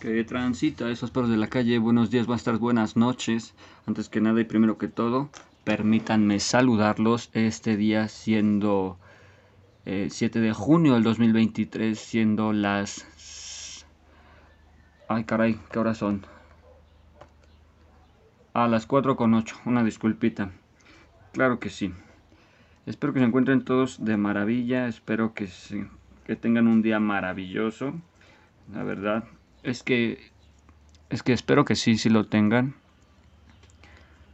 que transita esos perros de la calle. Buenos días, buenas tardes, buenas noches. Antes que nada y primero que todo, permítanme saludarlos este día siendo 7 eh, de junio del 2023, siendo las... Ay caray, ¿qué horas son? A las 4 con 8, una disculpita. Claro que sí. Espero que se encuentren todos de maravilla, espero que, que tengan un día maravilloso. La verdad, es que es que espero que sí, sí lo tengan.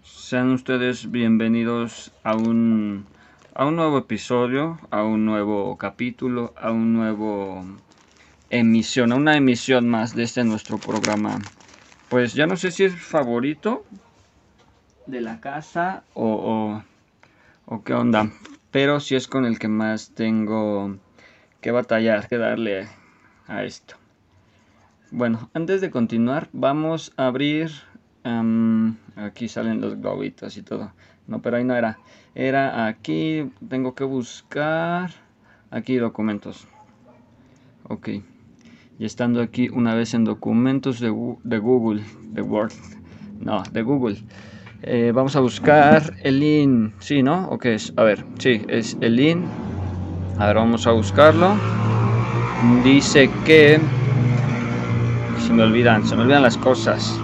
Sean ustedes bienvenidos a un a un nuevo episodio, a un nuevo capítulo, a un nuevo emisión, a una emisión más de este nuestro programa. Pues ya no sé si es favorito de la casa o, o, o qué onda, pero si es con el que más tengo que batallar, que darle a esto. Bueno, antes de continuar, vamos a abrir. aquí salen los globitos y todo. No, pero ahí no era. Era aquí. Tengo que buscar. Aquí documentos. Ok. Y estando aquí una vez en documentos de, Google. De Word. No, de Google. Eh, vamos a buscar el in. Sí, ¿no? ¿O qué es? A ver, sí, es el in. A ver, vamos a buscarlo. Dice que se me olvidan, se me olvidan las cosas.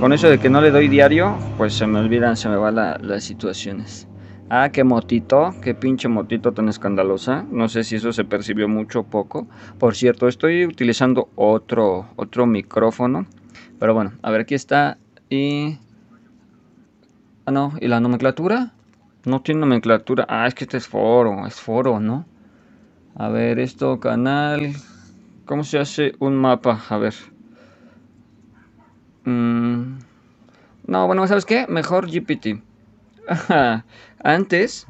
Con eso de que no le doy diario, pues se me olvidan, se me van las situaciones. Ah, qué motito, qué pinche motito tan escandalosa. No sé si eso se percibió mucho o poco. Por cierto, estoy utilizando otro, otro micrófono. Pero bueno, a ver, aquí está. Y... Ah, no, ¿y la nomenclatura? No tiene nomenclatura. Ah, es que este es foro, es foro, ¿no? A ver, esto, canal... ¿Cómo se hace un mapa? A ver. Mm, no, bueno, ¿sabes qué? Mejor GPT. Antes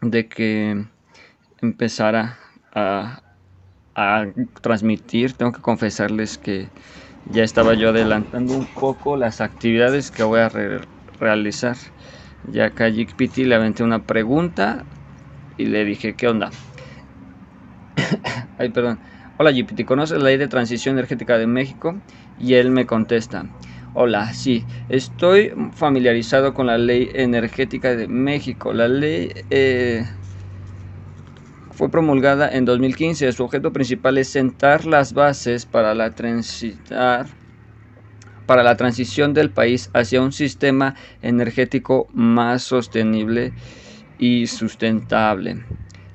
de que empezara a, transmitir, tengo que confesarles que ya estaba yo adelantando un poco las actividades que voy a realizar. Ya que a GPT le aventé una pregunta y le dije, ¿qué onda? Ay, perdón. Hola GPT, ¿conoces la ley de transición energética de México? Y él me contesta, hola, sí, estoy familiarizado con la ley energética de México. La ley eh, fue promulgada en 2015. Su objeto principal es sentar las bases para la transitar para la transición del país hacia un sistema energético más sostenible y sustentable.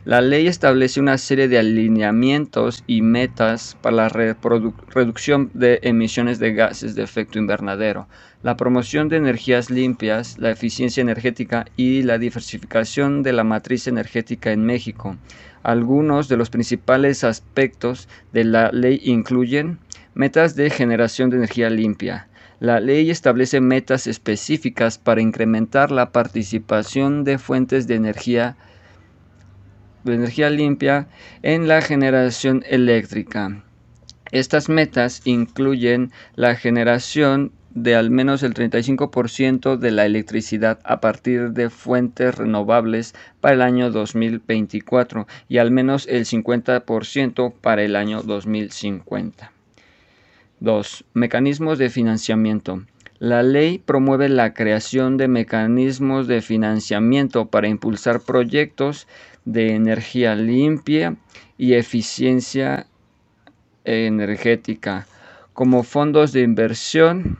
La ley establece una serie de alineamientos y metas para la reducción de emisiones de gases de efecto invernadero, la promoción de energías limpias, la eficiencia energética y la diversificación de la matriz energética en México. Algunos de los principales aspectos de la ley incluyen metas de generación de energía limpia, la ley establece metas específicas para incrementar la participación de fuentes de energía de energía limpia en la generación eléctrica. Estas metas incluyen la generación de al menos el 35% de la electricidad a partir de fuentes renovables para el año 2024 y al menos el 50% para el año 2050. 2. Mecanismos de financiamiento. La ley promueve la creación de mecanismos de financiamiento para impulsar proyectos de energía limpia y eficiencia energética, como fondos de inversión,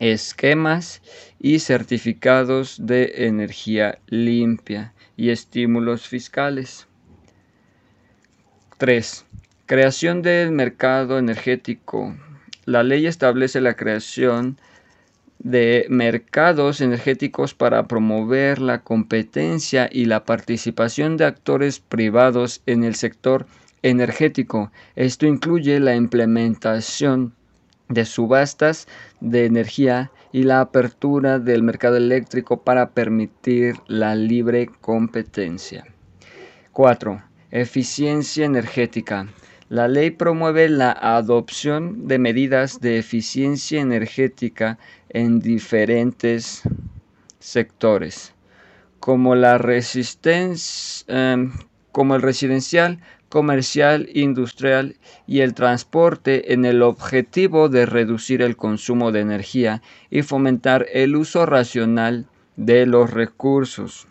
esquemas y certificados de energía limpia y estímulos fiscales. 3. Creación del mercado energético. La ley establece la creación de mercados energéticos para promover la competencia y la participación de actores privados en el sector energético. Esto incluye la implementación de subastas de energía y la apertura del mercado eléctrico para permitir la libre competencia. 4. Eficiencia energética. La ley promueve la adopción de medidas de eficiencia energética en diferentes sectores, como, la em, como el residencial, comercial, industrial y el transporte en el objetivo de reducir el consumo de energía y fomentar el uso racional de los recursos.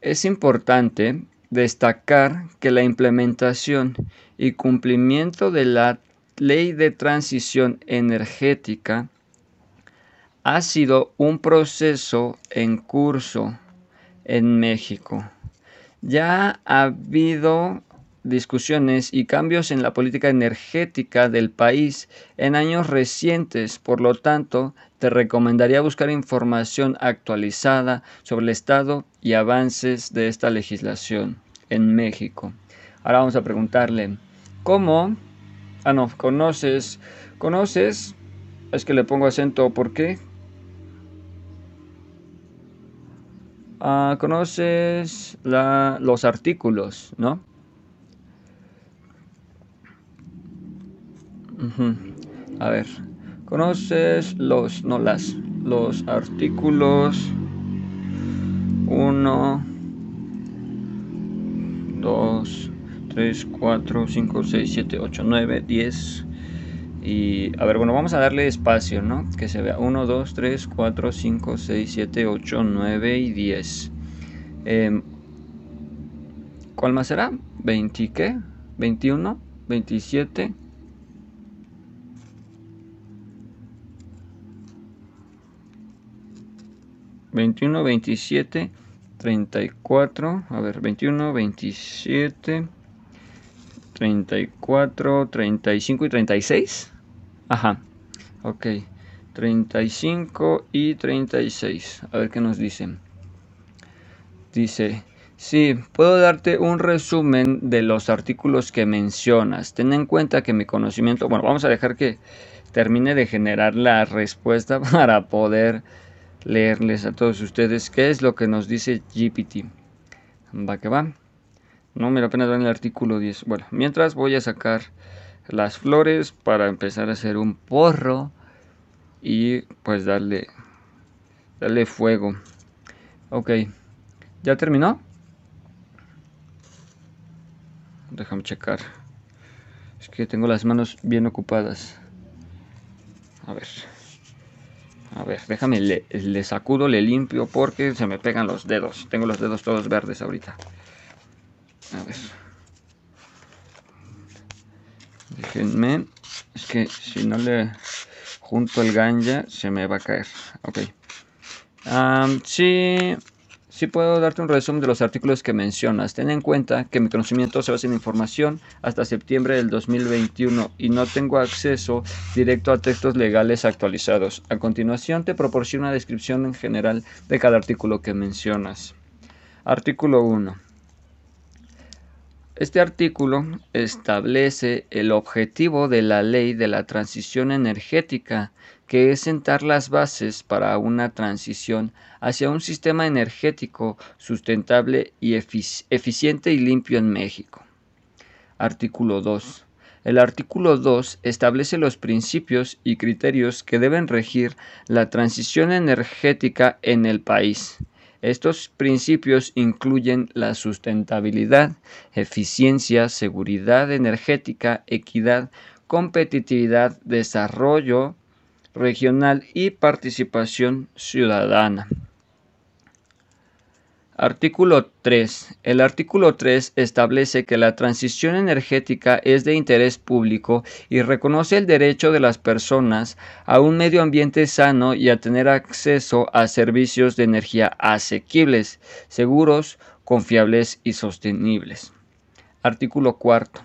Es importante destacar que la implementación y cumplimiento de la ley de transición energética ha sido un proceso en curso en México. Ya ha habido discusiones y cambios en la política energética del país en años recientes, por lo tanto, te recomendaría buscar información actualizada sobre el estado y avances de esta legislación en México. Ahora vamos a preguntarle, ¿cómo? Ah, no, conoces, conoces, es que le pongo acento, ¿por qué? Ah, conoces los artículos, ¿no? A ver, conoces los, no las, los artículos 1, 2, 3, 4, 5, 6, 7, 8, 9, 10. Y a ver, bueno, vamos a darle espacio, ¿no? Que se vea 1, 2, 3, 4, 5, 6, 7, 8, 9 y 10. Eh, ¿Cuál más será? ¿20 qué? ¿21? ¿27? 21, 27, 34, a ver, 21, 27, 34, 35 y 36. Ajá, ok, 35 y 36. A ver qué nos dicen. Dice, sí, puedo darte un resumen de los artículos que mencionas. Ten en cuenta que mi conocimiento, bueno, vamos a dejar que termine de generar la respuesta para poder leerles a todos ustedes qué es lo que nos dice GPT. Va que va. No me da pena dar el artículo 10. Bueno, mientras voy a sacar las flores para empezar a hacer un porro y pues darle darle fuego. Ok. ¿Ya terminó? Déjame checar. Es que tengo las manos bien ocupadas. A ver. A ver, déjame, le, sacudo, le limpio porque se me pegan los dedos. Tengo los dedos todos verdes ahorita. A ver. Déjenme. Es que si no le junto el ganja se me va a caer. Ok. sí, Sí puedo darte un resumen de los artículos que mencionas. Ten en cuenta que mi conocimiento se basa en información hasta septiembre del 2021 y no tengo acceso directo a textos legales actualizados. A continuación te proporciono una descripción en general de cada artículo que mencionas. Artículo 1. Este artículo establece el objetivo de la ley de la transición energética que es sentar las bases para una transición hacia un sistema energético sustentable y eficiente y limpio en México. Artículo 2. El artículo 2 establece los principios y criterios que deben regir la transición energética en el país. Estos principios incluyen la sustentabilidad, eficiencia, seguridad energética, equidad, competitividad, desarrollo, regional y participación ciudadana. Artículo 3. El artículo 3 establece que la transición energética es de interés público y reconoce el derecho de las personas a un medio ambiente sano y a tener acceso a servicios de energía asequibles, seguros, confiables y sostenibles. Artículo 4.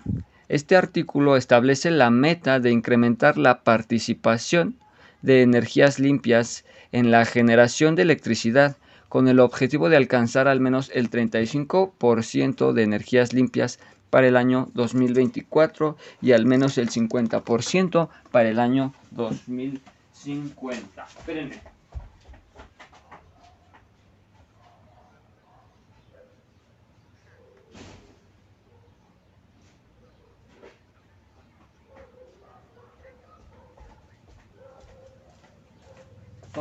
Este artículo establece la meta de incrementar la participación de energías limpias en la generación de electricidad con el objetivo de alcanzar al menos el 35% de energías limpias para el año 2024 y al menos el 50% para el año 2050. Espérenme.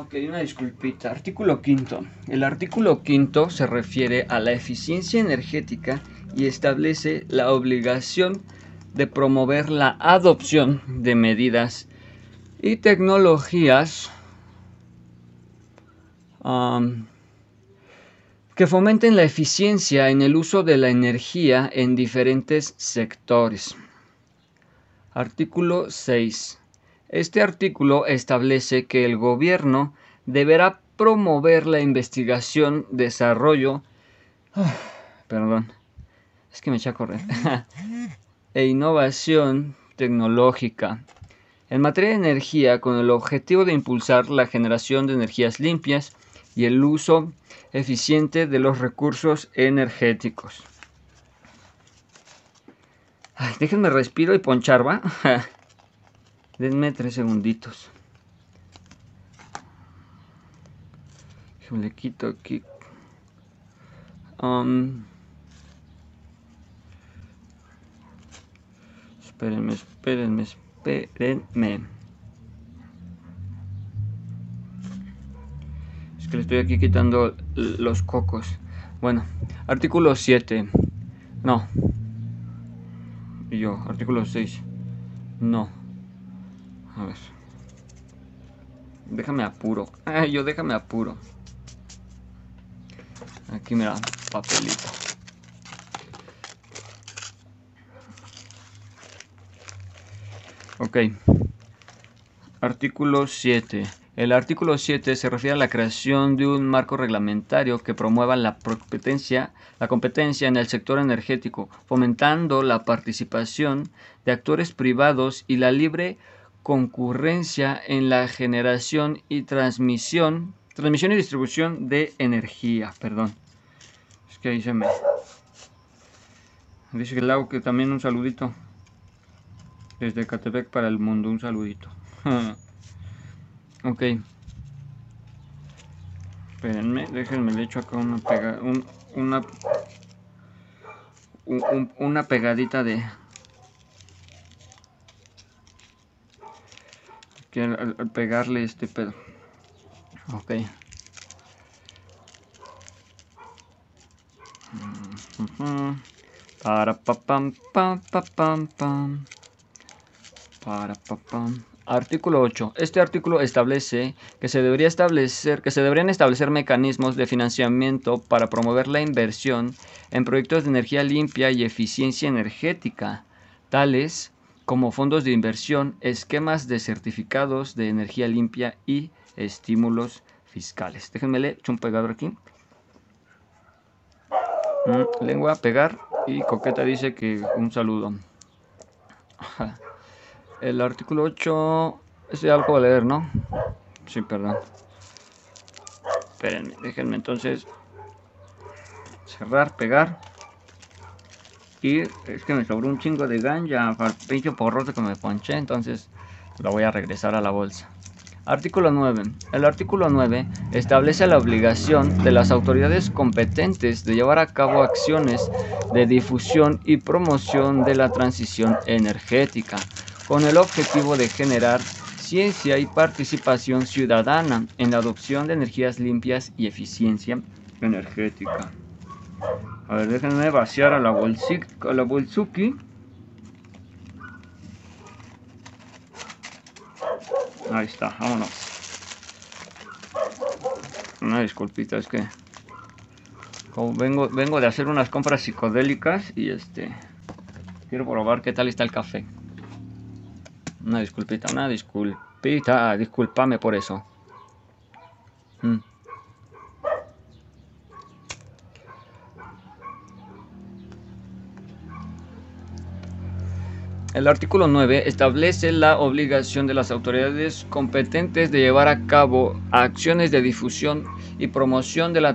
Ok, una disculpita. Artículo quinto. El artículo quinto se refiere a la eficiencia energética y establece la obligación de promover la adopción de medidas y tecnologías um, que fomenten la eficiencia en el uso de la energía en diferentes sectores. Artículo 6. Este artículo establece que el gobierno deberá promover la investigación, desarrollo, perdón, es que me eché a correr, e innovación tecnológica en materia de energía con el objetivo de impulsar la generación de energías limpias y el uso eficiente de los recursos energéticos. déjenme respiro y ponchar, ¿va? Denme tres segunditos. Le quito aquí. Um, espérenme, espérenme, espérenme. Es que le estoy aquí quitando los cocos. Bueno, artículo 7. No. Y yo, artículo 6. No. A ver. Déjame apuro. Ay, yo déjame apuro. Aquí mira, papelito. Ok. Artículo 7. El artículo 7 se refiere a la creación de un marco reglamentario que promueva la competencia, la competencia en el sector energético, fomentando la participación de actores privados y la libre concurrencia en la generación y transmisión, transmisión y distribución de energía, perdón. Es que ahí se me dice que le hago que también un saludito. Desde Catepec para el mundo, un saludito. ok. Espérenme, déjenme le echo acá una pega, una una pegadita de que al, pegarle este pedo. Ok. Para pa pam pam pam pam. Para pa pam. Artículo 8. Este artículo establece que se debería establecer que se deberían establecer mecanismos de financiamiento para promover la inversión en proyectos de energía limpia y eficiencia energética, tales como fondos de inversión, esquemas de certificados de energía limpia y estímulos fiscales. Déjenme leer, un pegador aquí. Mm, lengua, pegar y Coqueta dice que un saludo. El artículo 8, es algo a leer, ¿no? Sí, perdón. Espérenme, déjenme entonces cerrar, pegar. Y es que me sobró un chingo de ganja para el pinche porrote que me ponché, entonces lo voy a regresar a la bolsa. Artículo 9. El artículo 9 establece la obligación de las autoridades competentes de llevar a cabo acciones de difusión y promoción de la transición energética, con el objetivo de generar ciencia y participación ciudadana en la adopción de energías limpias y eficiencia energética. A ver, déjenme vaciar a la, a la bolsuki. Ahí está, vámonos. Una disculpita, es que vengo, vengo de hacer unas compras psicodélicas y este quiero probar qué tal está el café. Una disculpita, una disculpita, discúlpame por eso. Mm. El artículo 9 establece la obligación de las autoridades competentes de llevar a cabo acciones de difusión y promoción de la,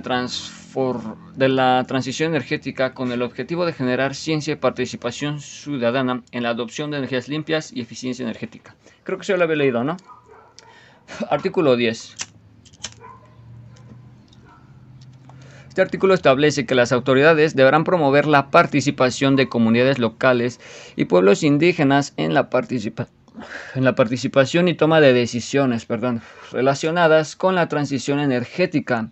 de la transición energética con el objetivo de generar ciencia y participación ciudadana en la adopción de energías limpias y eficiencia energética. Creo que se lo había leído, ¿no? Artículo 10. Este artículo establece que las autoridades deberán promover la participación de comunidades locales y pueblos indígenas en la, en la participación y toma de decisiones, relacionadas con la transición energética,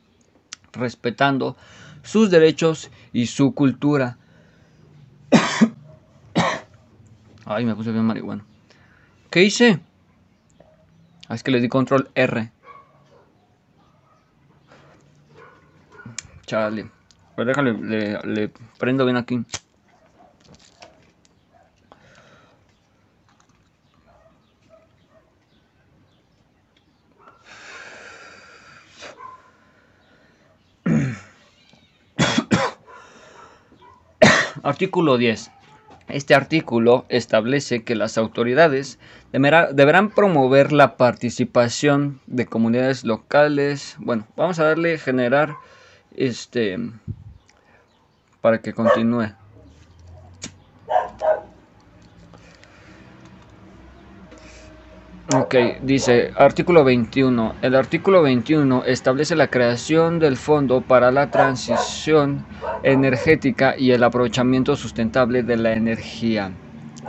respetando sus derechos y su cultura. Ay, me puse bien marihuana. ¿Qué hice? Ah, es que le di control R. Chale. Pero déjale, le, le prendo bien aquí. Artículo 10. Este artículo establece que las autoridades deberán promover la participación de comunidades locales. Bueno, vamos a darle generar este para que continúe. Ok, dice artículo 21. El artículo 21 establece la creación del Fondo para la Transición Energética y el Aprovechamiento Sustentable de la Energía,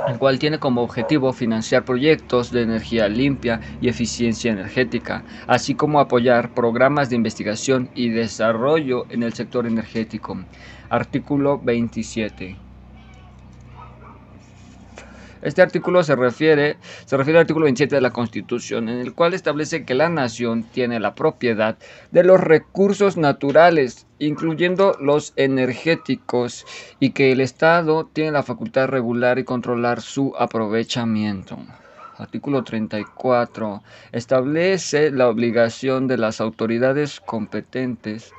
el cual tiene como objetivo financiar proyectos de energía limpia y eficiencia energética, así como apoyar programas de investigación y desarrollo en el sector energético. Artículo 27. Este artículo se refiere, se refiere al artículo 27 de la Constitución, en el cual establece que la nación tiene la propiedad de los recursos naturales, incluyendo los energéticos, y que el Estado tiene la facultad de regular y controlar su aprovechamiento. Artículo 34. Establece la obligación de las autoridades competentes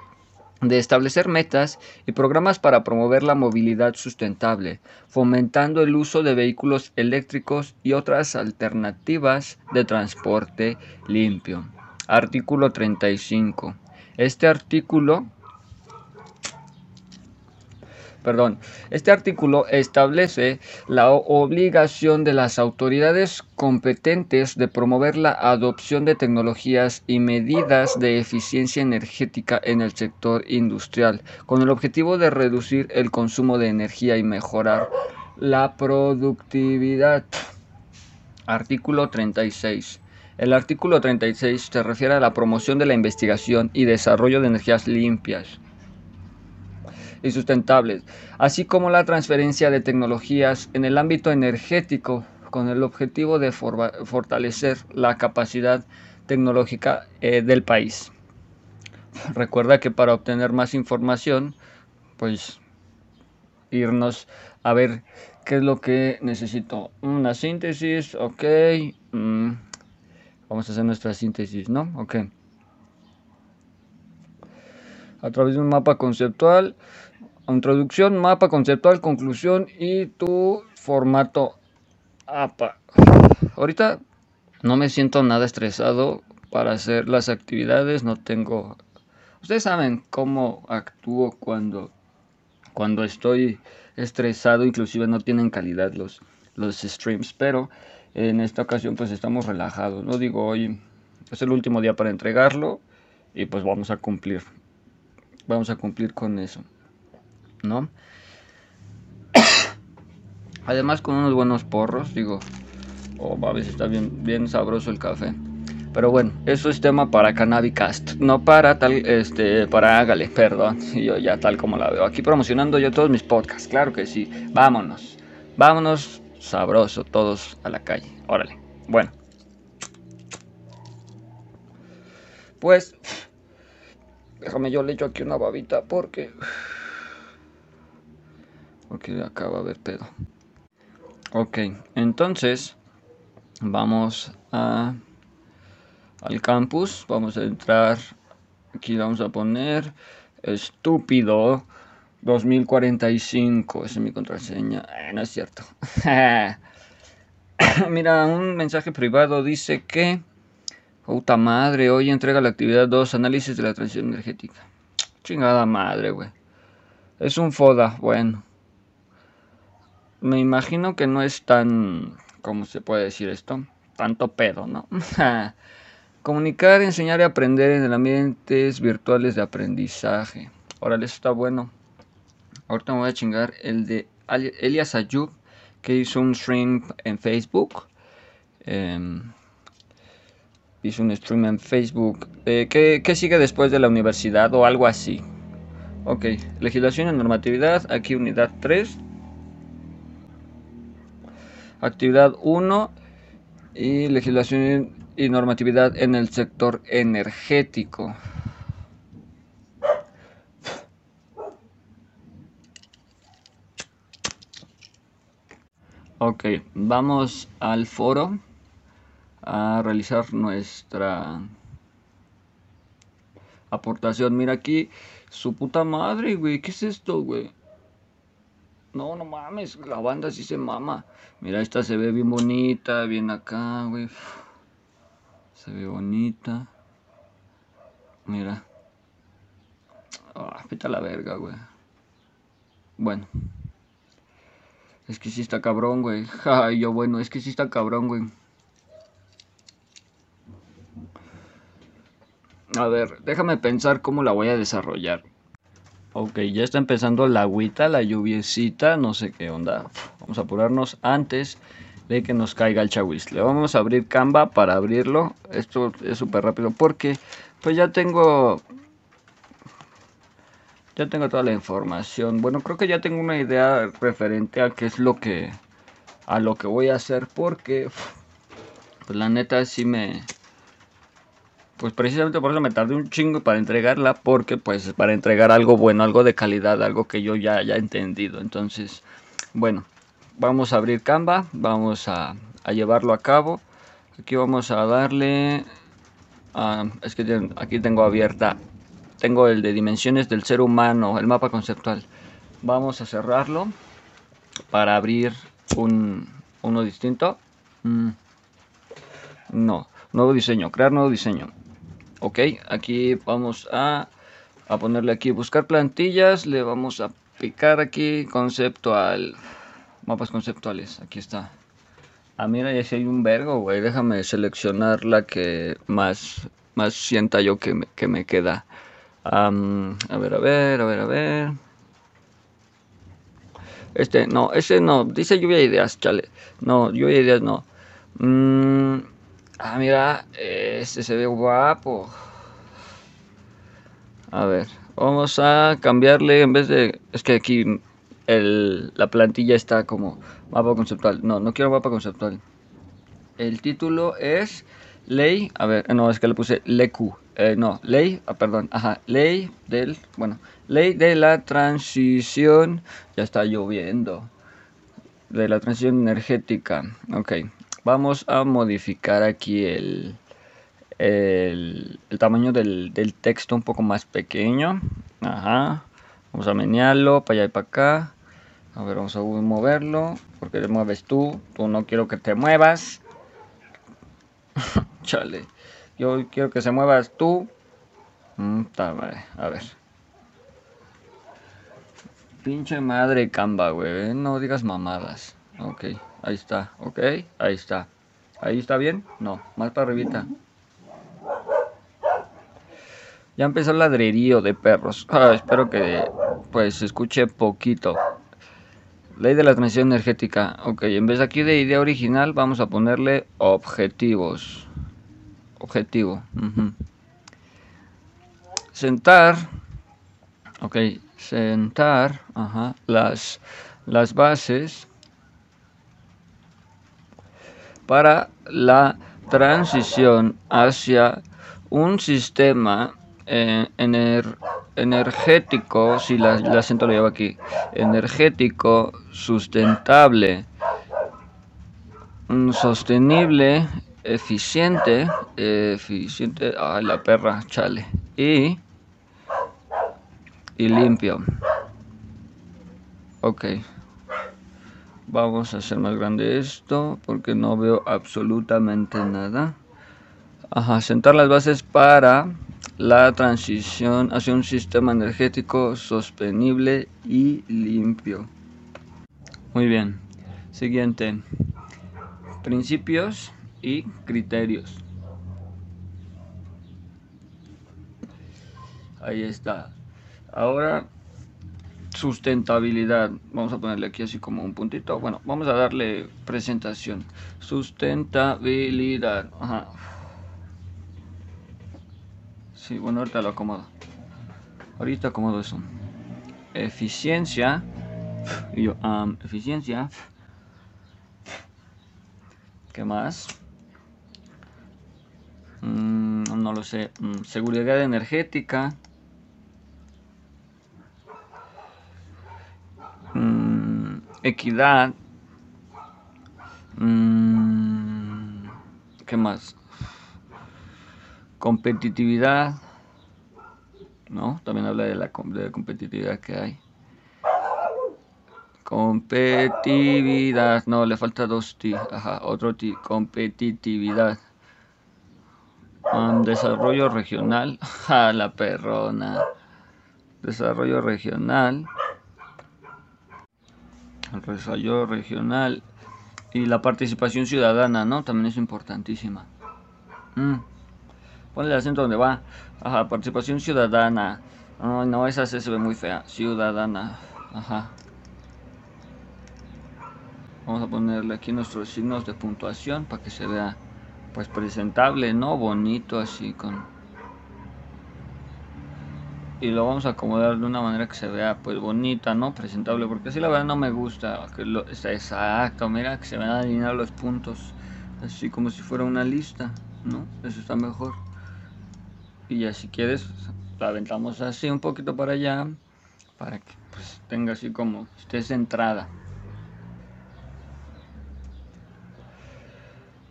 de establecer metas y programas para promover la movilidad sustentable, fomentando el uso de vehículos eléctricos y otras alternativas de transporte limpio. Artículo 35. Este artículo perdón, este artículo establece la obligación de las autoridades competentes de promover la adopción de tecnologías y medidas de eficiencia energética en el sector industrial, con el objetivo de reducir el consumo de energía y mejorar la productividad. Artículo 36. El artículo 36 se refiere a la promoción de la investigación y desarrollo de energías limpias y sustentables, así como la transferencia de tecnologías en el ámbito energético con el objetivo de fortalecer la capacidad tecnológica eh, del país. Recuerda que para obtener más información, pues irnos a ver qué es lo que necesito. Una síntesis, ok. Mm, vamos a hacer nuestra síntesis, ¿no? Ok. A través de un mapa conceptual Introducción, mapa conceptual, conclusión y tu formato APA. Ahorita no me siento nada estresado para hacer las actividades, no tengo... Ustedes saben cómo actúo cuando, cuando estoy estresado, inclusive no tienen calidad los, los streams, pero en esta ocasión pues estamos relajados, no digo hoy es el último día para entregarlo y pues vamos a cumplir, vamos a cumplir con eso. ¿No? Además con unos buenos porros, digo, oh, a está bien, bien sabroso el café. Pero bueno, eso es tema para Cannabicast, no para tal, este, para Hágale, perdón, yo ya tal como la veo. Aquí promocionando yo todos mis podcasts, claro que sí. Vámonos, vámonos sabroso todos a la calle, órale. Bueno, pues, déjame yo le echo aquí una babita porque porque acá va a haber pedo. Ok, entonces vamos al campus. Vamos a entrar. Aquí vamos a poner estúpido 2045. Esa es mi contraseña. Eh, no es cierto. Mira, un mensaje privado dice que. Puta madre, hoy entrega la actividad 2, análisis de la transición energética. Chingada madre, güey. Es un FODA, bueno me imagino que no es tan, ¿cómo se puede decir esto? Tanto pedo, ¿no? Comunicar, enseñar y aprender en el ambientes virtuales de aprendizaje. Órale, eso está bueno. Ahorita me voy a chingar el de Elias Ayub, que hizo un stream en Facebook. Em, hice un stream en Facebook. Eh, ¿qué, ¿Qué sigue después de la universidad o algo así? Ok, legislación y normatividad, aquí unidad 3. Actividad 1 y legislación y normatividad en el sector energético. Ok, vamos al foro a realizar nuestra aportación. Mira aquí, su puta madre, güey. ¿Qué es esto, güey? No, no mames, la banda sí se mama. Mira, esta se ve bien bonita, bien acá, güey. Se ve bonita. Mira. Ah, pita la verga, güey. Bueno. Es que sí está cabrón, güey. Ay, yo bueno, es que sí está cabrón, güey. A ver, déjame pensar cómo la voy a desarrollar. Ok, ya está empezando la agüita, la lluviecita, no sé qué onda. Vamos a apurarnos antes de que nos caiga el chawis. Le vamos a abrir Canva para abrirlo. Esto es súper rápido porque pues ya tengo ya tengo toda la información. Bueno, creo que ya tengo una idea referente a qué es lo que a lo que voy a hacer porque pues la neta sí me pues precisamente por eso me tardé un chingo para entregarla, porque pues para entregar algo bueno, algo de calidad, algo que yo ya haya entendido. Entonces, bueno, vamos a abrir Canva, vamos a, llevarlo a cabo. Aquí vamos a darle, es que aquí tengo abierta, tengo el de dimensiones del ser humano, el mapa conceptual. Vamos a cerrarlo para abrir un, uno distinto. Mm, no, nuevo diseño, crear nuevo diseño. Ok, aquí vamos a, ponerle aquí buscar plantillas. Le vamos a picar aquí conceptual. Mapas conceptuales, aquí está. Ah, mira, ya si hay un vergo, güey. Déjame seleccionar la que más, más sienta yo que me, que me queda. a ver, a ver, a ver, a ver. Este, no, ese no. Dice lluvia de ideas, chale. No, lluvia de ideas no. Mmm Ah, mira, este se ve guapo. A ver, vamos a cambiarle en vez de... Es que aquí el, la plantilla está como mapa conceptual. No, no quiero mapa conceptual. El título es Ley... A ver, no, es que le puse LEQ. Eh, no, ley, ah, perdón, ajá, ley del, bueno, ley de la transición, ya está lloviendo, de la transición energética, ok, vamos a modificar aquí el, el, tamaño del, texto un poco más pequeño. Ajá. Vamos a menearlo para allá y para acá. A ver, vamos a moverlo. Porque te mueves tú. Tú no quiero que te muevas. Chale. Yo quiero que se muevas tú. Mm, a ver. Pinche madre camba, güey. No digas mamadas. Ok. Ahí está, ok, ahí está. ¿Ahí está bien? No, más para arribita. Ya empezó el ladrerío de perros. Ah, espero que pues escuche poquito. Ley de la transición energética. Ok, en vez aquí de idea original vamos a ponerle objetivos. Objetivo. Sentar. Ok, sentar. Ajá, las, las bases para la transición hacia un sistema eh, energético, si la, acento lo llevo aquí, energético, sustentable, mm, sostenible, eficiente, eficiente, ay la perra, chale, y, y limpio. Ok. Vamos a hacer más grande esto porque no veo absolutamente nada. Ajá, sentar las bases para la transición hacia un sistema energético sostenible y limpio. Muy bien. Siguiente. Principios y criterios. Ahí está. Ahora sustentabilidad. Vamos a ponerle aquí así como un puntito. Bueno, vamos a darle presentación. Sustentabilidad. Ajá. Sí, bueno, ahorita lo acomodo. Ahorita acomodo eso. Eficiencia. Y yo, eficiencia. ¿Qué más? Mm, no lo sé. Mm, seguridad energética. Mm, equidad. ¿Qué más? Competitividad. ¿No? También habla de la, competitividad que hay. Competitividad. No, le falta dos T. Ajá, otro T. Competitividad. desarrollo regional. Ja, la perrona. Desarrollo regional. El desarrollo regional. Y la participación ciudadana, ¿no? También es importantísima. Mm. Ponle el acento donde va. Ajá, participación ciudadana. No, no, esa se ve muy fea. Ciudadana. Ajá. Vamos a ponerle aquí nuestros signos de puntuación para que se vea pues presentable, ¿no? Bonito así con... Y lo vamos a acomodar de una manera que se vea pues bonita, ¿no? Presentable, porque así la verdad no me gusta. Que lo, está exacto, mira que se van a alinear los puntos. Así como si fuera una lista, ¿no? Eso está mejor. Y ya si quieres, la aventamos así un poquito para allá. Para que pues tenga así como esté centrada.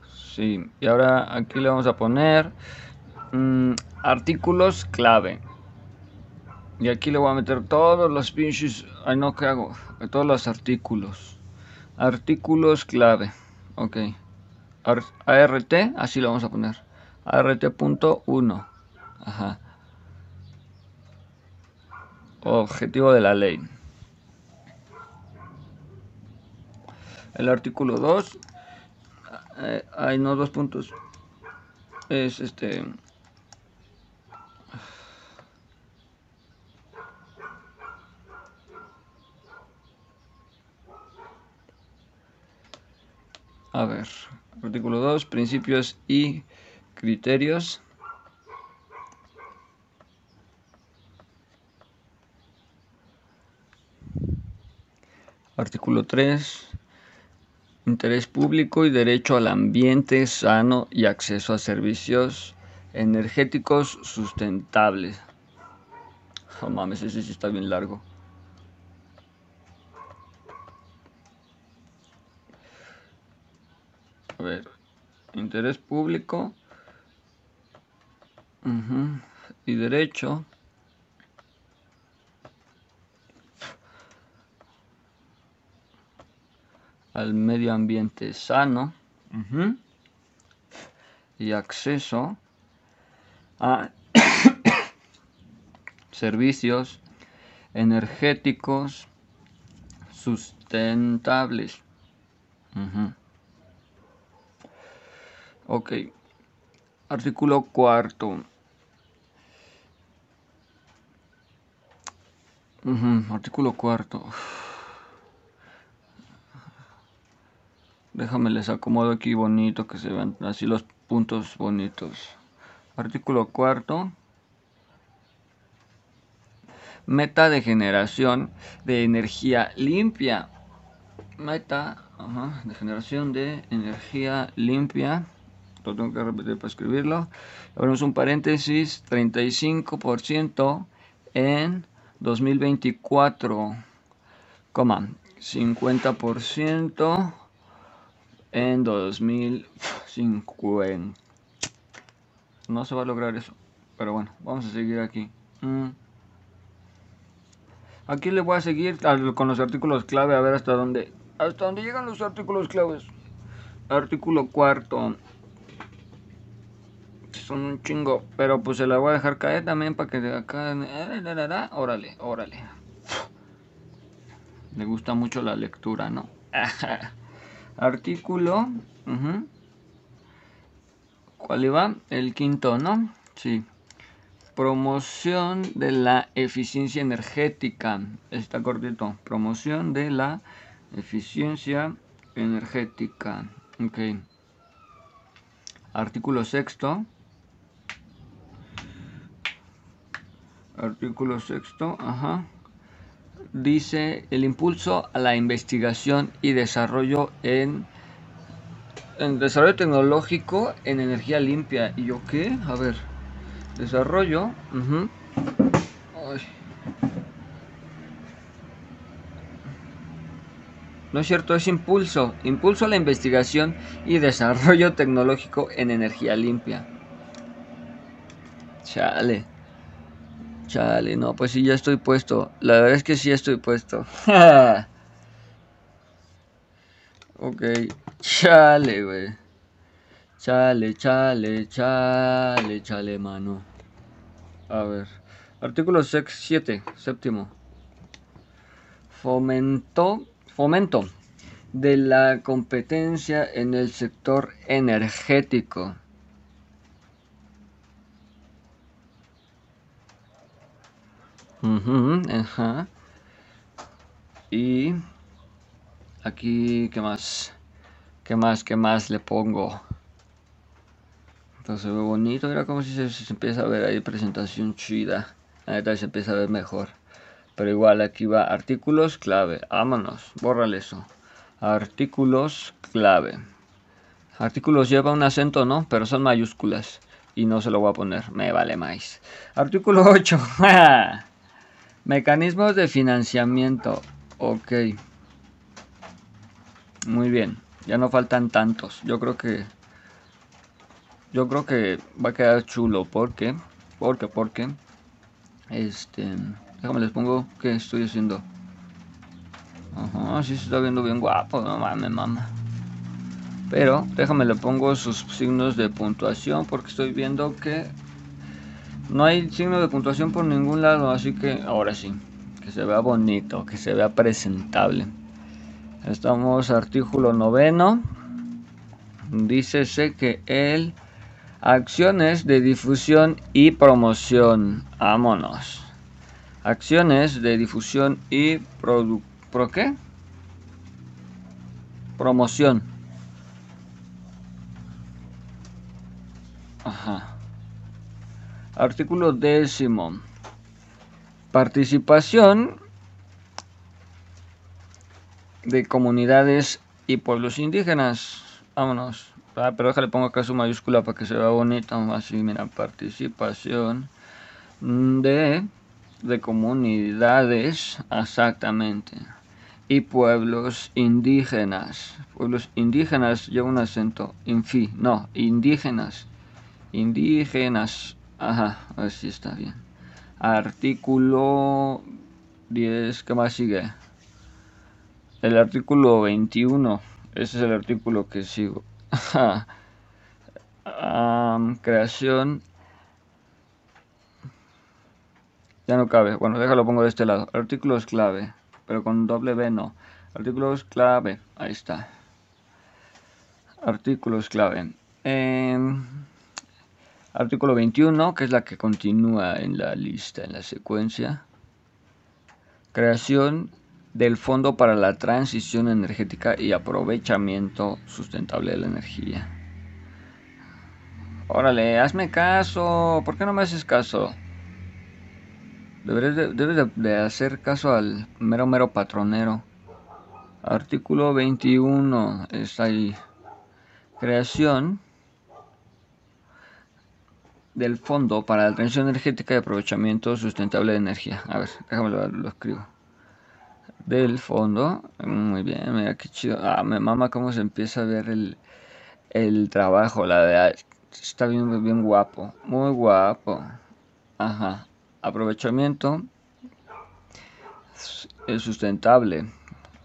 Sí, y ahora aquí le vamos a poner mm, artículos clave. Y aquí le voy a meter todos los pinches. Ay, no, ¿qué hago? Todos los artículos. Artículos clave. Ok. ART, así lo vamos a poner. ART.1. Ajá. Objetivo de la ley. El artículo 2 eh, no dos puntos es este a ver artículo 2 principios y criterios artículo 3 interés público y derecho al ambiente sano y acceso a servicios energéticos sustentables. Mames, ese sí está bien largo. A ver, interés público y derecho al medio ambiente sano y acceso a servicios energéticos sustentables. Ok. Artículo cuarto. Artículo cuarto. Déjame les acomodo aquí bonito que se vean así los puntos bonitos. Artículo cuarto. Meta de generación de energía limpia. Meta de generación de energía limpia. Tengo que repetir para escribirlo. Abrimos un paréntesis. 35% en 2024. 50% en 2050. No se va a lograr eso. Pero bueno, vamos a seguir aquí. Mm. Aquí le voy a seguir con los artículos clave a ver hasta dónde hasta dónde llegan los artículos claves. Artículo cuarto. Son un chingo, pero pues se la voy a dejar caer también para que de acá órale, órale. Le gusta mucho la lectura, ¿no? Artículo. ¿Cuál iba? El quinto, ¿no? Sí. Promoción de la eficiencia energética. Está cortito. Promoción de la eficiencia energética. Ok. Artículo sexto. Artículo sexto. Ajá. Dice el impulso a la investigación y desarrollo en, en desarrollo tecnológico en energía limpia. ¿Y yo qué? A ver. Desarrollo. No es cierto, es impulso. Impulso a la investigación y desarrollo tecnológico en energía limpia. Chale. Chale, no, pues sí, ya estoy puesto. La verdad es que sí estoy puesto. ok. Chale, güey. Chale, chale, chale, chale, mano. A ver. Artículo 7, séptimo. Fomentó, fomento de la competencia en el sector energético. Ajá. Y aquí, ¿qué más? ¿Qué más? ¿Qué más le pongo? Entonces ve bonito, mira como si se, empieza a ver ahí presentación chida. Ahorita se empieza a ver mejor. Pero igual aquí va artículos clave. Vámonos, bórrale eso. Artículos clave. Artículos lleva un acento, ¿no? Pero son mayúsculas. Y no se lo voy a poner, me vale más. Artículo 8. Mecanismos de financiamiento. Ok. Muy bien. Ya no faltan tantos. Yo creo que yo creo que va a quedar chulo porque, porque, porque, este, déjame les pongo que estoy haciendo. Ajá, sí se está viendo bien guapo, no mames, mamá. Pero déjame le pongo sus signos de puntuación porque estoy viendo que no hay signo de puntuación por ningún lado, así que ahora sí, que se vea bonito, que se vea presentable. Estamos artículo noveno. Dícese que el Acciones de difusión y promoción. Vámonos. Acciones de difusión y ¿Pro qué? Promoción. Ajá. Artículo décimo. Participación de comunidades y pueblos indígenas. Vámonos. Ah, pero déjale pongo acá su mayúscula para que se vea bonito. Así, mira, participación de, de comunidades, exactamente. Y pueblos indígenas. Pueblos indígenas lleva un acento. Infi, no, indígenas. Indígenas. Ajá, a ver si está bien. Artículo 10, ¿qué más sigue? El artículo 21. Ese es el artículo que sigo creación. Ya no cabe. Bueno, déjalo pongo de este lado. Artículos clave. Pero con doble B no. Artículos clave. Ahí está. Artículos clave. Em, artículo 21, que es la que continúa en la lista, en la secuencia. Creación del Fondo para la Transición Energética y Aprovechamiento Sustentable de la Energía. Órale, hazme caso. ¿Por qué no me haces caso? Debes de, hacer caso al mero mero patronero. Artículo 21 está ahí. Creación del Fondo para la Transición Energética y Aprovechamiento Sustentable de Energía. A ver, déjame lo escribo del fondo. Muy bien, mira qué chido. Ah, me mama cómo se empieza a ver el, el trabajo, la. Está bien, bien guapo, muy guapo. Ajá. Aprovechamiento sustentable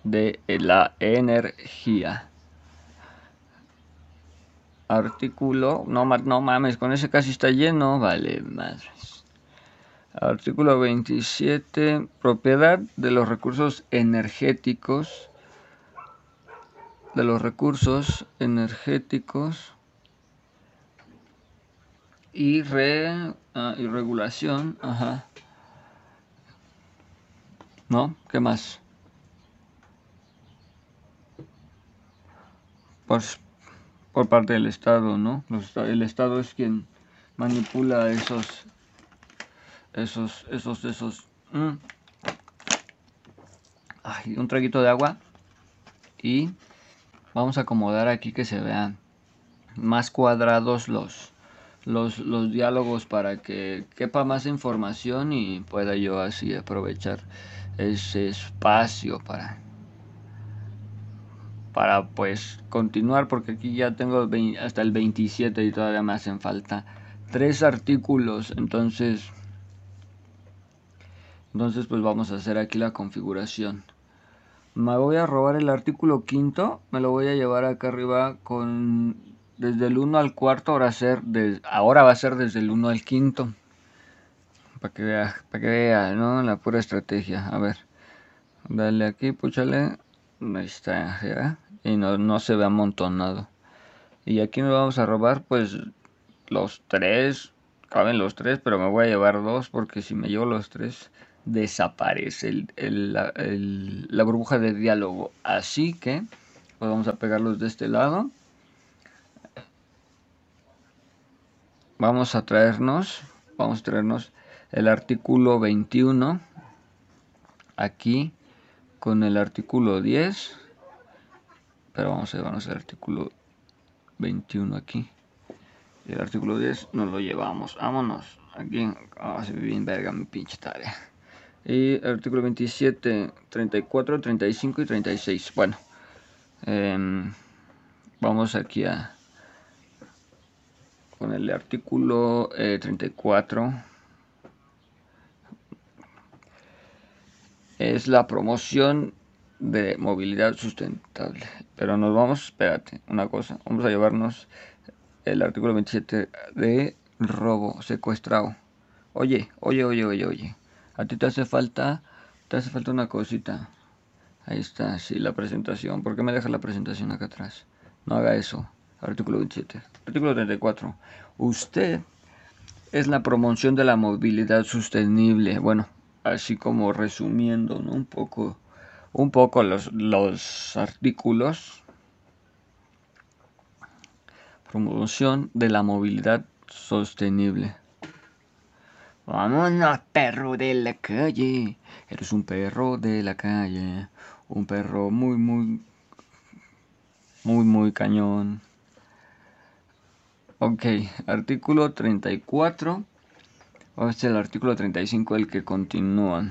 de la energía. Artículo, no, no mames, con ese casi está lleno, vale, madres. Artículo 27. Propiedad de los recursos energéticos. De los recursos energéticos. y, re, ah, y regulación, ajá. ¿No? ¿Qué más? Pues por parte del Estado, ¿no? el Estado es quien manipula esos, esos, esos, esos. Mm. Un traguito de agua y vamos a acomodar aquí que se vean más cuadrados los, los, los diálogos para que quepa más información y pueda yo así aprovechar ese espacio para para pues continuar porque aquí ya tengo hasta el 27 y todavía me hacen falta tres artículos. Entonces entonces pues vamos a hacer aquí la configuración. Me voy a robar el artículo quinto me lo voy a llevar acá arriba con desde el 1 al cuarto ahora, ser ahora va a ser desde el 1 al quinto. Para que vea para que vea no la pura estrategia. A ver dale aquí púchale. Ahí está, ¿ya? Y no, no se ve amontonado. Y aquí nos vamos a robar, pues, los tres. Caben los tres, pero me voy a llevar dos porque si me llevo los tres, desaparece el, la, la burbuja de diálogo. Así que, pues vamos a pegarlos de este lado. Vamos a traernos, vamos a traernos el artículo 21 aquí con el artículo 10 pero vamos a llevarnos el artículo 21 aquí. Y el artículo 10 nos lo llevamos. Vámonos. Aquí oh, se bien verga mi pinche tarea. Y artículo 27 34 35 y 36 bueno em, vamos aquí a con el artículo 34 eh, es la promoción de movilidad sustentable. Pero nos vamos, espérate, una cosa, vamos a llevarnos el artículo 27 de robo secuestrado. Oye, oye, oye, oye, oye. A ti te hace falta, te hace falta una cosita. Ahí está, sí, la presentación. ¿Por qué me deja la presentación acá atrás? No haga eso. Artículo 27. Artículo 34. Usted es la promoción de la movilidad sostenible. Bueno, así como resumiendo un poco, un poco los, los artículos. Promoción de la movilidad sostenible. Vámonos, perro de la calle. Eres un perro de la calle. Un perro muy, muy, muy, muy cañón. Ok, artículo 34 o es el artículo 35 el que continúa.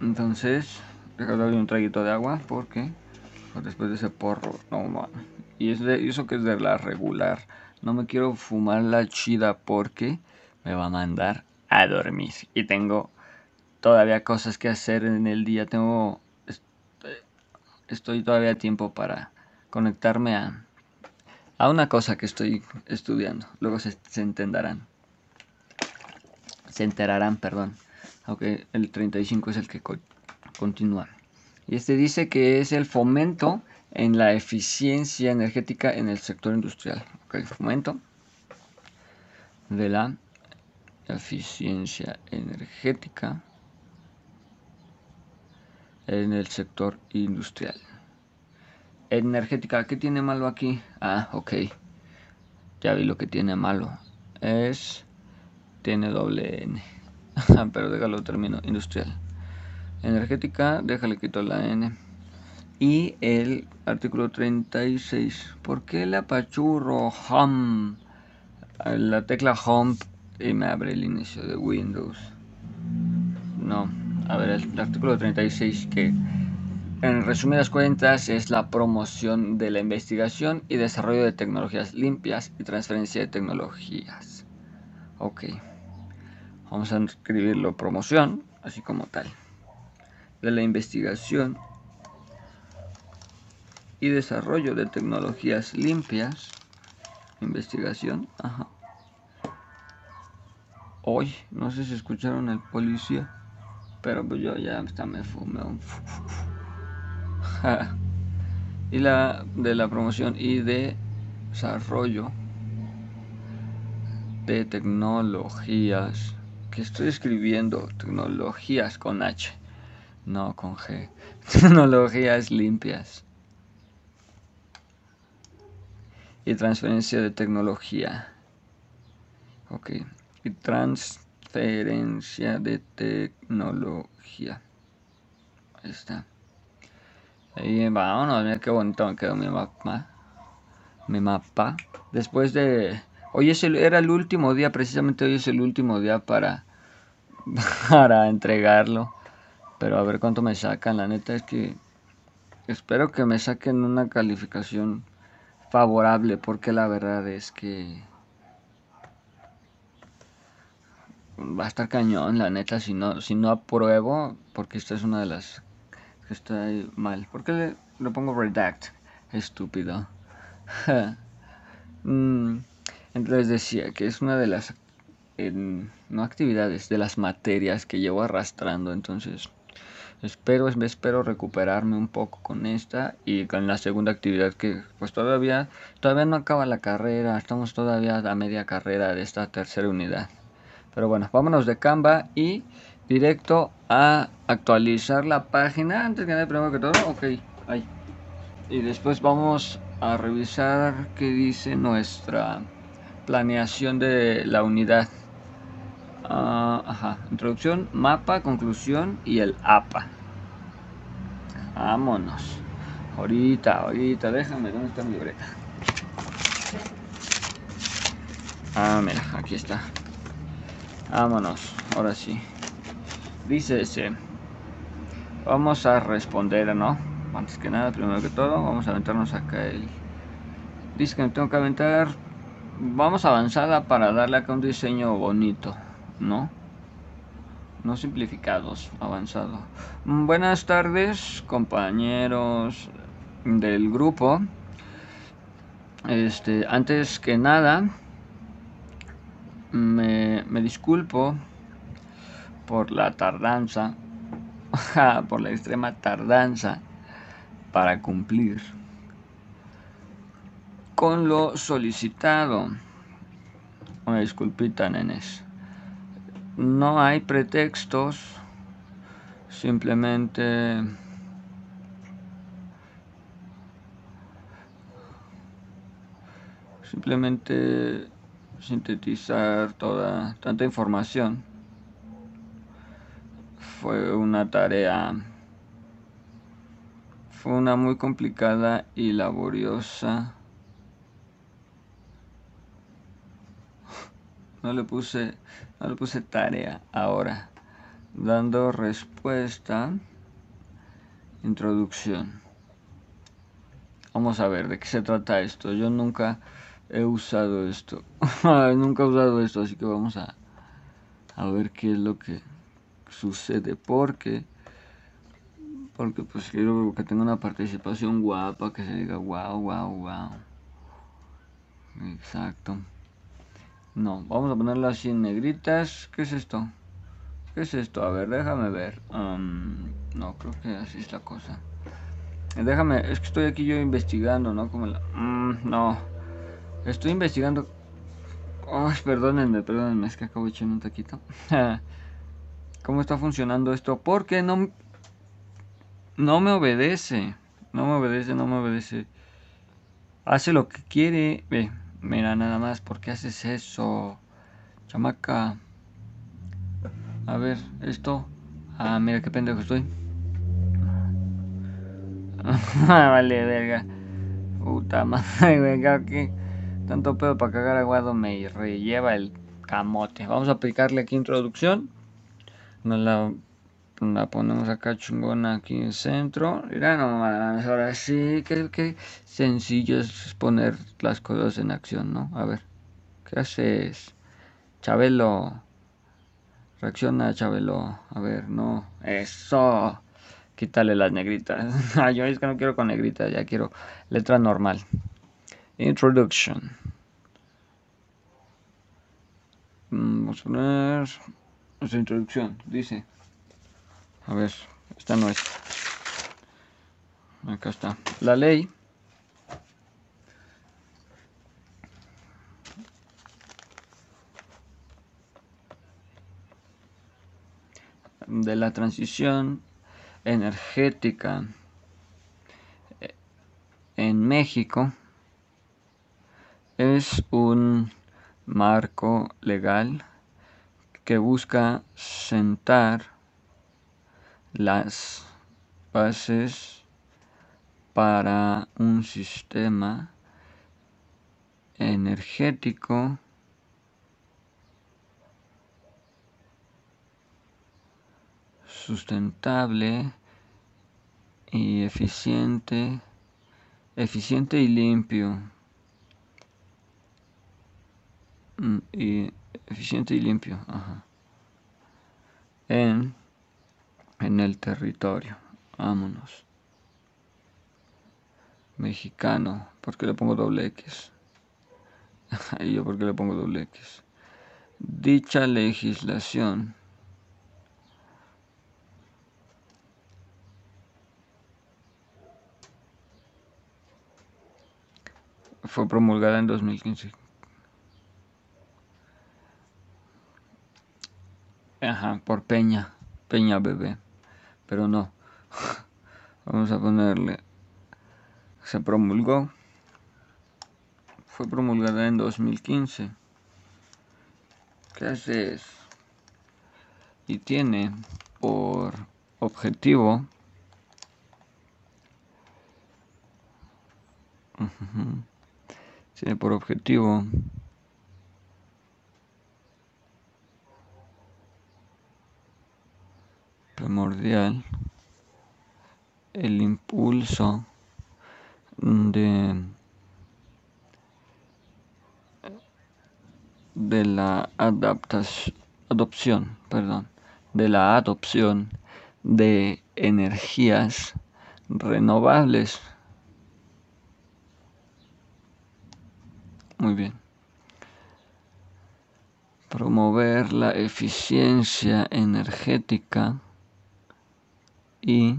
Entonces, déjame un traguito de agua porque después de ese porro, no Y es de, eso que es de la regular. No me quiero fumar la chida porque me va a mandar a dormir. Y tengo todavía cosas que hacer en el día. Tengo. Estoy todavía a tiempo para conectarme a, a una cosa que estoy estudiando. Luego se, se entenderán se enterarán, perdón. Aunque el 35 es el que continúa. Y este dice que es el fomento en la eficiencia energética en el sector industrial. el fomento de la eficiencia energética en el sector industrial. Energética, ¿qué tiene malo aquí? Ah, ok. Ya vi lo que tiene malo. Es tiene doble N. Pero déjalo termino. Industrial. Energética, déjale quito la N. Y el artículo 36. ¿Por qué la apachurro home? La tecla home y me abre el inicio de Windows. No. A ver, el artículo 36 que en resumidas cuentas es la promoción de la investigación y desarrollo de tecnologías limpias y transferencia de tecnologías. Ok vamos a escribirlo promoción, así como tal, de la investigación y desarrollo de tecnologías limpias, investigación, ajá. Hoy, no sé si escucharon el policía, pero pues yo ya hasta me fumé y la de la promoción y de desarrollo de tecnologías. Estoy escribiendo? Tecnologías con H, no con G. Tecnologías limpias. Y transferencia de tecnología. Ok. Y transferencia de tecnología. Ahí está. Ahí vámonos, mira qué bonito me quedó mi mapa. Mi mapa. Después de... Hoy es el, era el último día, precisamente hoy es el último día para, para entregarlo. Pero a ver cuánto me sacan. La neta es que espero que me saquen una calificación favorable porque la verdad es que va a estar cañón, la neta, si no, si no apruebo, porque esta es una de las que está mal. ¿Por qué le, pongo redact? Estúpido. Mm, entonces decía que es una de las, no actividades, de las materias que llevo arrastrando, entonces espero, espero recuperarme un poco con esta y con la segunda actividad que pues todavía, todavía no acaba la carrera, estamos todavía a media carrera de esta tercera unidad. Pero bueno, vámonos de Canva y directo a actualizar la página. Antes que nada, primero que todo, ok, ahí. Y después vamos a revisar qué dice nuestra planeación de la unidad. Ah, introducción, mapa, conclusión y el APA. Vámonos. Ahorita, ahorita, déjame, ¿dónde está mi libreta? Ah, mira, aquí está. Vámonos, ahora sí. Dice ese. Vamos a responder, ¿no? Antes que nada, primero que todo, vamos a aventarnos acá el... Dice que me tengo que aventar... Vamos avanzada para darle acá un diseño bonito, ¿no? No simplificados, avanzado. Buenas tardes, compañeros del grupo. Este, antes que nada, me, me disculpo por la tardanza, por la extrema tardanza para cumplir con lo solicitado. Disculpita, nenes. No hay pretextos, simplemente simplemente sintetizar toda tanta información fue una tarea fue una muy complicada y laboriosa no le puse no le puse tarea ahora dando respuesta introducción vamos a ver de qué se trata esto yo nunca he usado esto. Nunca he usado esto, así que vamos a, a ver qué es lo que sucede. Porque, porque pues quiero que tenga una participación guapa, que se diga wow, wow, wow. Exacto. No, vamos a ponerlo así en negritas. ¿Qué es esto? ¿Qué es esto? A ver, déjame ver. no, creo que así es la cosa. Déjame, es que estoy aquí yo investigando, ¿no? Como la... Mm, no. Estoy investigando. Ay, perdónenme, perdónenme, es que acabo echar un taquito. ¿Cómo está funcionando esto? Porque no. No me obedece. No me obedece, no me obedece. Hace lo que quiere. Ve, mira, nada más. ¿Por qué haces eso? Chamaca. A ver, esto. Ah, mira qué pendejo estoy. vale, verga. Puta madre, venga, aquí. Tanto pedo para cagar aguado me relleva el camote. Vamos a aplicarle aquí introducción. Nos la, la ponemos acá chingona aquí en el centro. Mira nomás, ahora sí, que, sencillo es poner las cosas en acción, ¿no? A ver, ¿qué haces? Chabelo. Reacciona, Chabelo. A ver, no. Eso. Quítale las negritas. Yo es que no quiero con negritas, ya quiero letra normal. Introduction. Mm, vamos a poner nuestra introducción. Dice. A ver, esta no es. Acá está. La ley. de la transición energética eh, en México es un marco legal que busca sentar las bases para un sistema energético sustentable y eficiente, eficiente y limpio. Mm, y eficiente y limpio, En, en el territorio. Vámonos. Mexicano. ¿Por qué le pongo doble X? ¿Y yo por qué le pongo doble X? Dicha legislación fue promulgada en 2015. Ajá, por Peña, Peña Bebé. Pero no. Vamos a ponerle. Se promulgó. Fue promulgada en 2015. ¿Qué hace? Y tiene por objetivo. Tiene por objetivo primordial el impulso de de la adaptación adopción perdón de la adopción de energías renovables. Muy bien. Promover la eficiencia energética y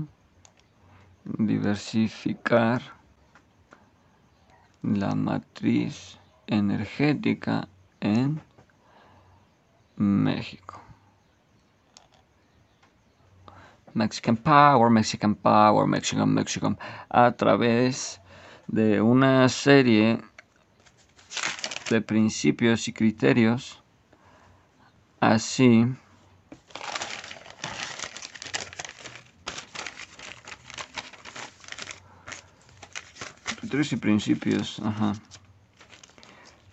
diversificar la matriz energética en México. Mexican Power, Mexican Power, Mexican, Mexican, a través de una serie de principios y criterios, así y principios,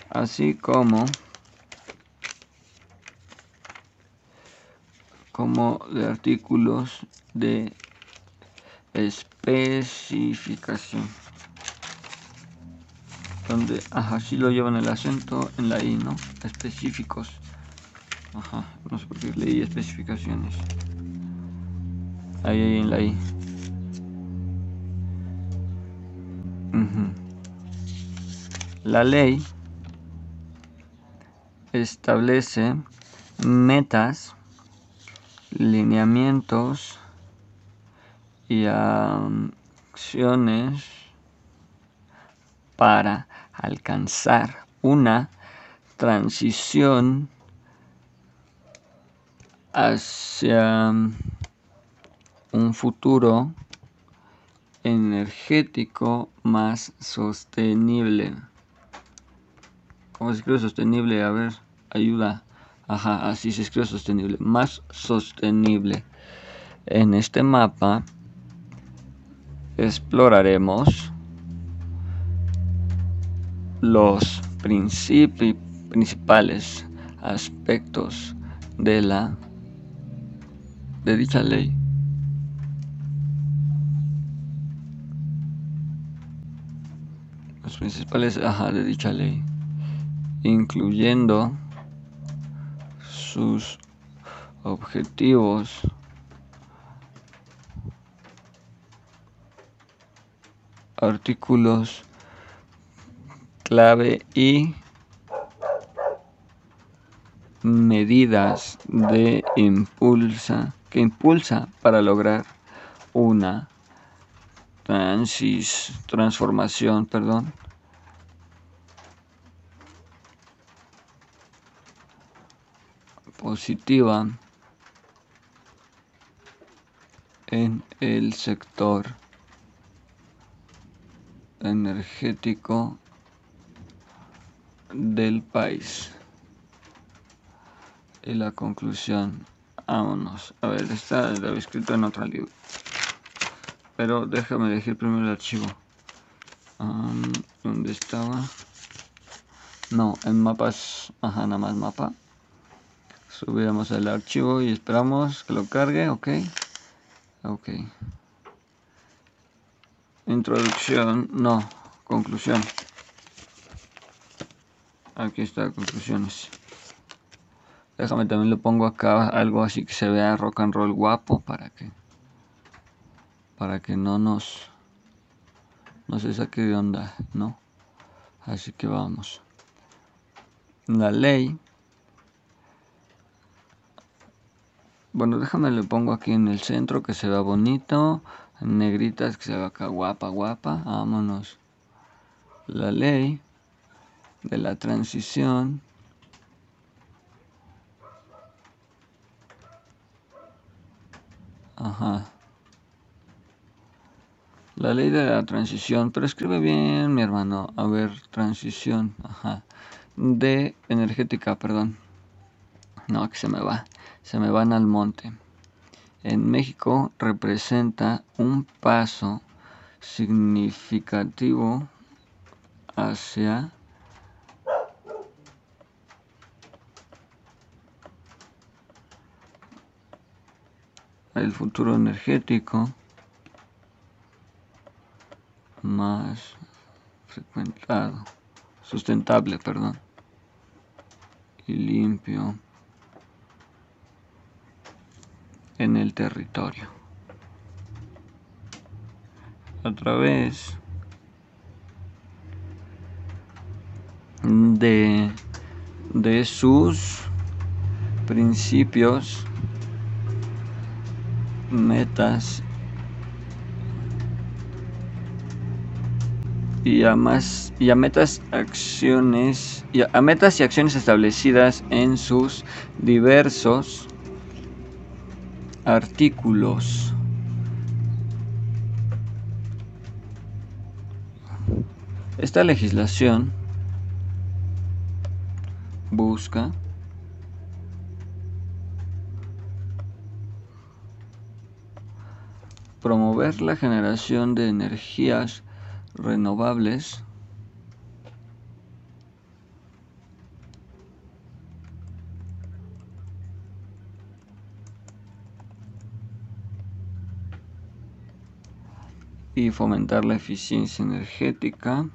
así como como de artículos de especificación. Donde ajá si lo llevan el acento en la i no específicos. Ajá no sé por qué leí especificaciones. Ahí, ahí en la i La ley establece metas, lineamientos y acciones para alcanzar una transición hacia un futuro energético más sostenible. ¿Cómo se escribe sostenible? A ver, ayuda. Ajá, así se escribe sostenible. Más sostenible. En este mapa exploraremos los principales aspectos de la de dicha ley. Principales ajá, de dicha ley, incluyendo sus objetivos artículos clave y medidas de impulsa que impulsa para lograr una transis, transformación, perdón, positiva en el sector energético del país. Y la conclusión, vámonos. A ver, está lo he escrito en otro libro. Pero déjame elegir primero el archivo. ¿Dónde estaba? No, en mapas, ajá, nada más mapa. Subiremos el archivo y esperamos que lo cargue, ok. Ok. Introducción, no, conclusión. Aquí está, conclusiones. Déjame también lo pongo acá, algo así que se vea rock and roll guapo para que para que no nos no se saque de onda, ¿no? Así que vamos. La ley Bueno, déjame le pongo aquí en el centro que se vea bonito. En negritas que se vea acá guapa, guapa. Vámonos. La ley de la transición. Ajá. La ley de la transición, pero escribe bien, mi hermano. A ver, transición, ajá. De energética, perdón. No, que se me va se me van al monte. En México representa un paso significativo hacia el futuro energético más frecuentado, sustentable, perdón, y limpio. en el territorio. A través de, de sus principios, metas y a más y a metas acciones y a metas y acciones establecidas en sus diversos artículos. Esta legislación busca promover la generación de energías renovables. Y fomentar la eficiencia energética.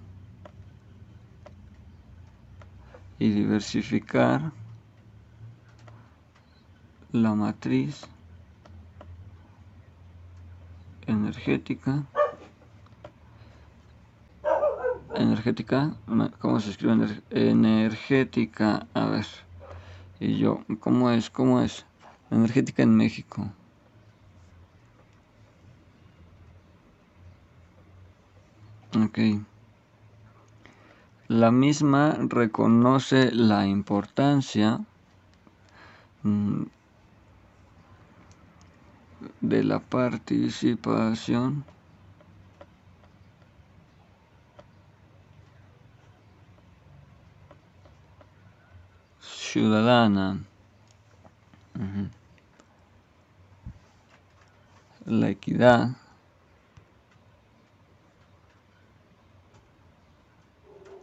Y diversificar la matriz energética energética cómo se escribe energética a ver. Y yo cómo es cómo es energética en México. Ok. La misma reconoce la importancia mm, de la participación ciudadana. La equidad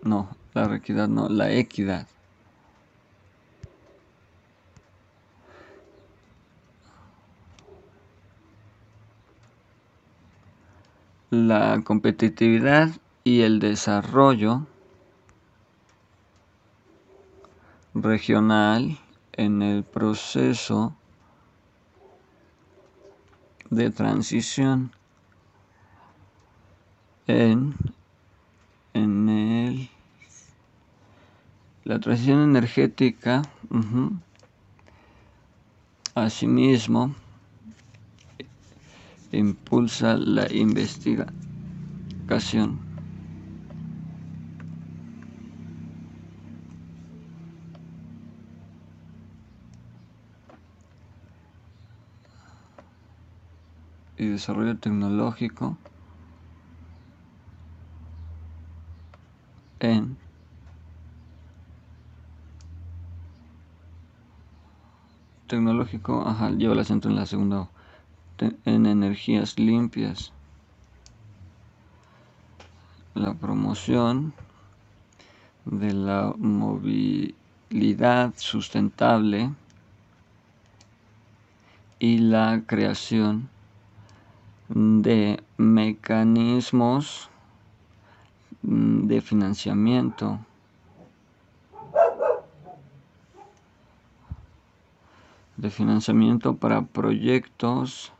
No, la equidad no, la equidad. La competitividad y el desarrollo regional en el proceso de transición en, en el la transición energética, asimismo, impulsa la investigación. Y desarrollo tecnológico en tecnológico, ajá, lleva el acento en la segunda en energías limpias. La promoción de la movilidad sustentable y la creación de mecanismos de financiamiento de financiamiento para proyectos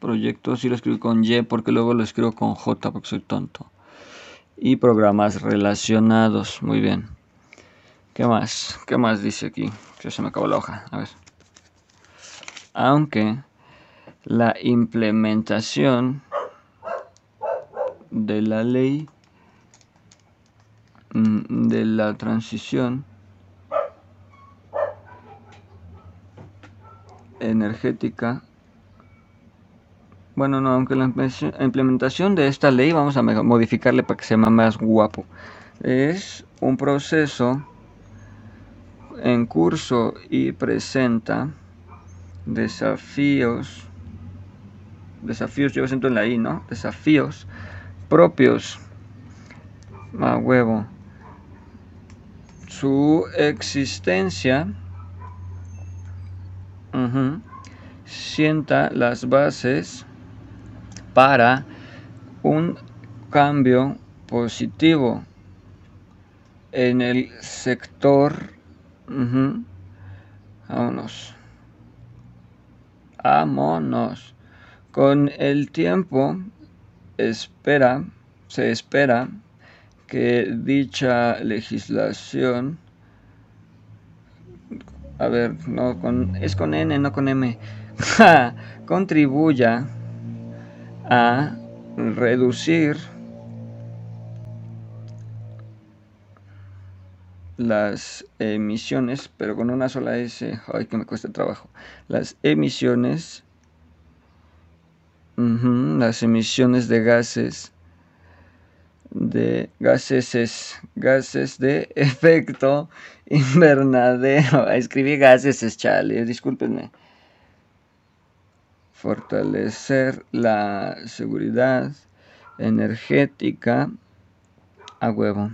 proyectos y lo escribo con Y porque luego lo escribo con J porque soy tonto y programas relacionados muy bien ¿qué más? ¿qué más dice aquí? que se me acabó la hoja a ver aunque la implementación de la ley mm, de la transición energética. Bueno no aunque la implementación de esta ley vamos a modificarle para que sea más guapo. Es un proceso en curso y presenta desafíos, desafíos, yo siento en la I, ¿no? Desafíos propios, a huevo. Su existencia sienta las bases para un cambio positivo en el sector. Vámonos. Vámonos. Con el tiempo espera, se espera que dicha legislación a ver, no con es con N, no con M, contribuya a reducir las emisiones, pero con una sola S, ay que me cuesta trabajo, las emisiones, las emisiones de gases, de gases, gases de efecto invernadero, escribí gases, es chale, discúlpenme, fortalecer la seguridad energética a huevo,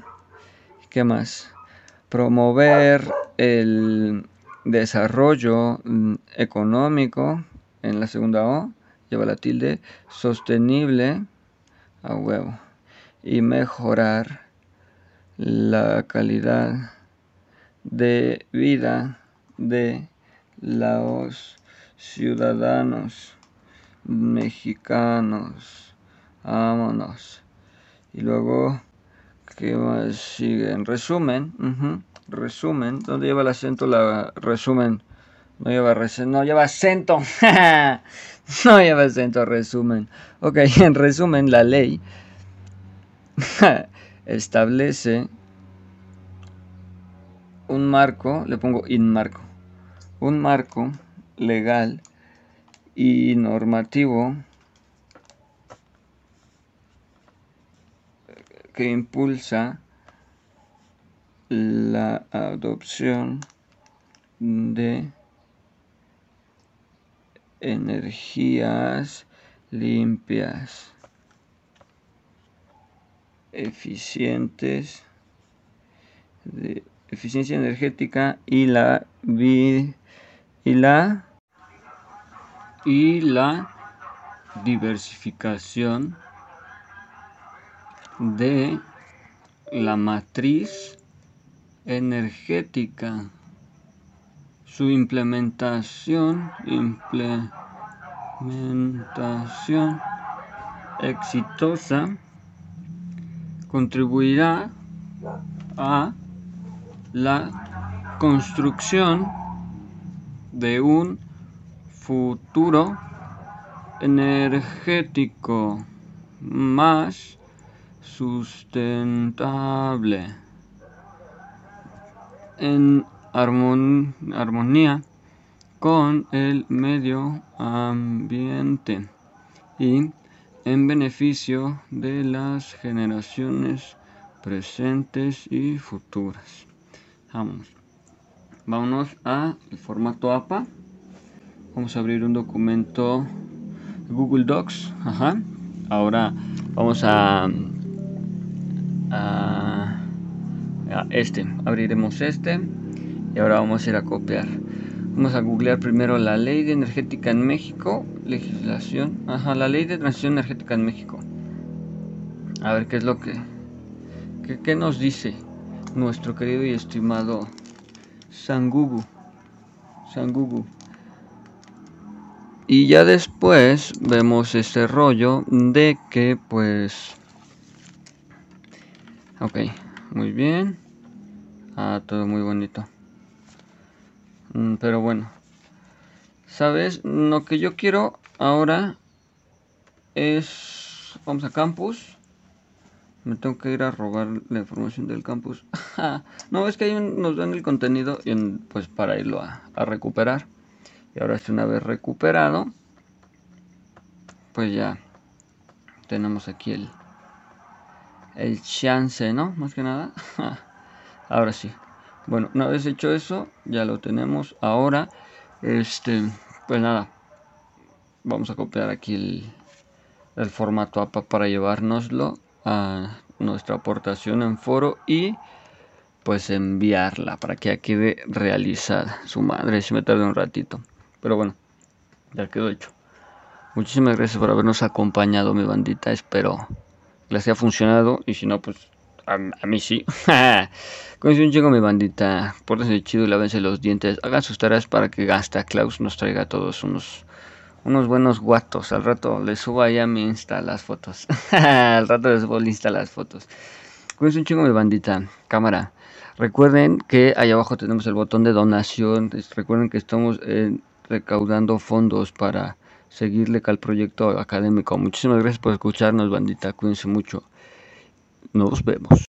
¿qué más? promover el desarrollo mm, económico en la segunda O, lleva la tilde, sostenible a huevo y mejorar la calidad de vida de los ciudadanos mexicanos. Vámonos. Y luego ¿Qué más sigue? En resumen, resumen, ¿dónde lleva el acento la resumen? No lleva no lleva acento. no lleva acento, resumen. Ok, en resumen, la ley establece un marco, le pongo inmarco, un marco legal y normativo que impulsa la adopción de energías limpias, eficientes, de eficiencia energética y la y la y la diversificación de la matriz energética. Su implementación, exitosa contribuirá a la construcción de un futuro energético más sustentable. En armonía con el medio ambiente y en beneficio de las generaciones presentes y futuras. Vamos. Vámonos a el formato APA. Vamos a abrir un documento Google Docs. Ajá. Ahora vamos a, a, a este. Abriremos este y ahora vamos a ir a copiar. Vamos a googlear primero la ley de energética en México, legislación, ajá, la ley de transición energética en México. A ver qué es lo que, qué, nos dice nuestro querido y estimado Sangugu. Sangugu. Y ya después vemos este rollo de que pues... Ok, muy bien. Ah, todo muy bonito. Mm, pero bueno. ¿Sabes? Lo que yo quiero ahora es... Vamos a campus. Me tengo que ir a robar la información del campus. no, es que ahí nos dan el contenido y pues para irlo a, recuperar. Y ahora si una vez recuperado, pues ya tenemos aquí el, el chance, ¿no? Más que nada. ahora sí. Bueno, una vez hecho eso, ya lo tenemos. Ahora, este, pues nada, vamos a copiar aquí el, formato APA para llevárnoslo a nuestra aportación en foro y pues enviarla para que ya quede realizada. Su madre, si me tarda un ratito. Pero bueno, ya quedó hecho. Muchísimas gracias por habernos acompañado, mi bandita. Espero que les haya funcionado y si no, pues a, mí sí. Un chingo mi bandita. Pórtense chido lávense los dientes. Hagan sus tareas para que Gasta Klaus nos traiga a todos unos unos buenos guatos. Al rato les subo ahí a mi Insta las fotos. Al rato les subo al Insta las fotos. Cuídense un chingo mi bandita. Cámara. Recuerden que ahí abajo tenemos el botón de donación. Recuerden que estamos eh, recaudando fondos para seguirle al proyecto académico. Muchísimas gracias por escucharnos, bandita. Cuídense mucho. Nos vemos.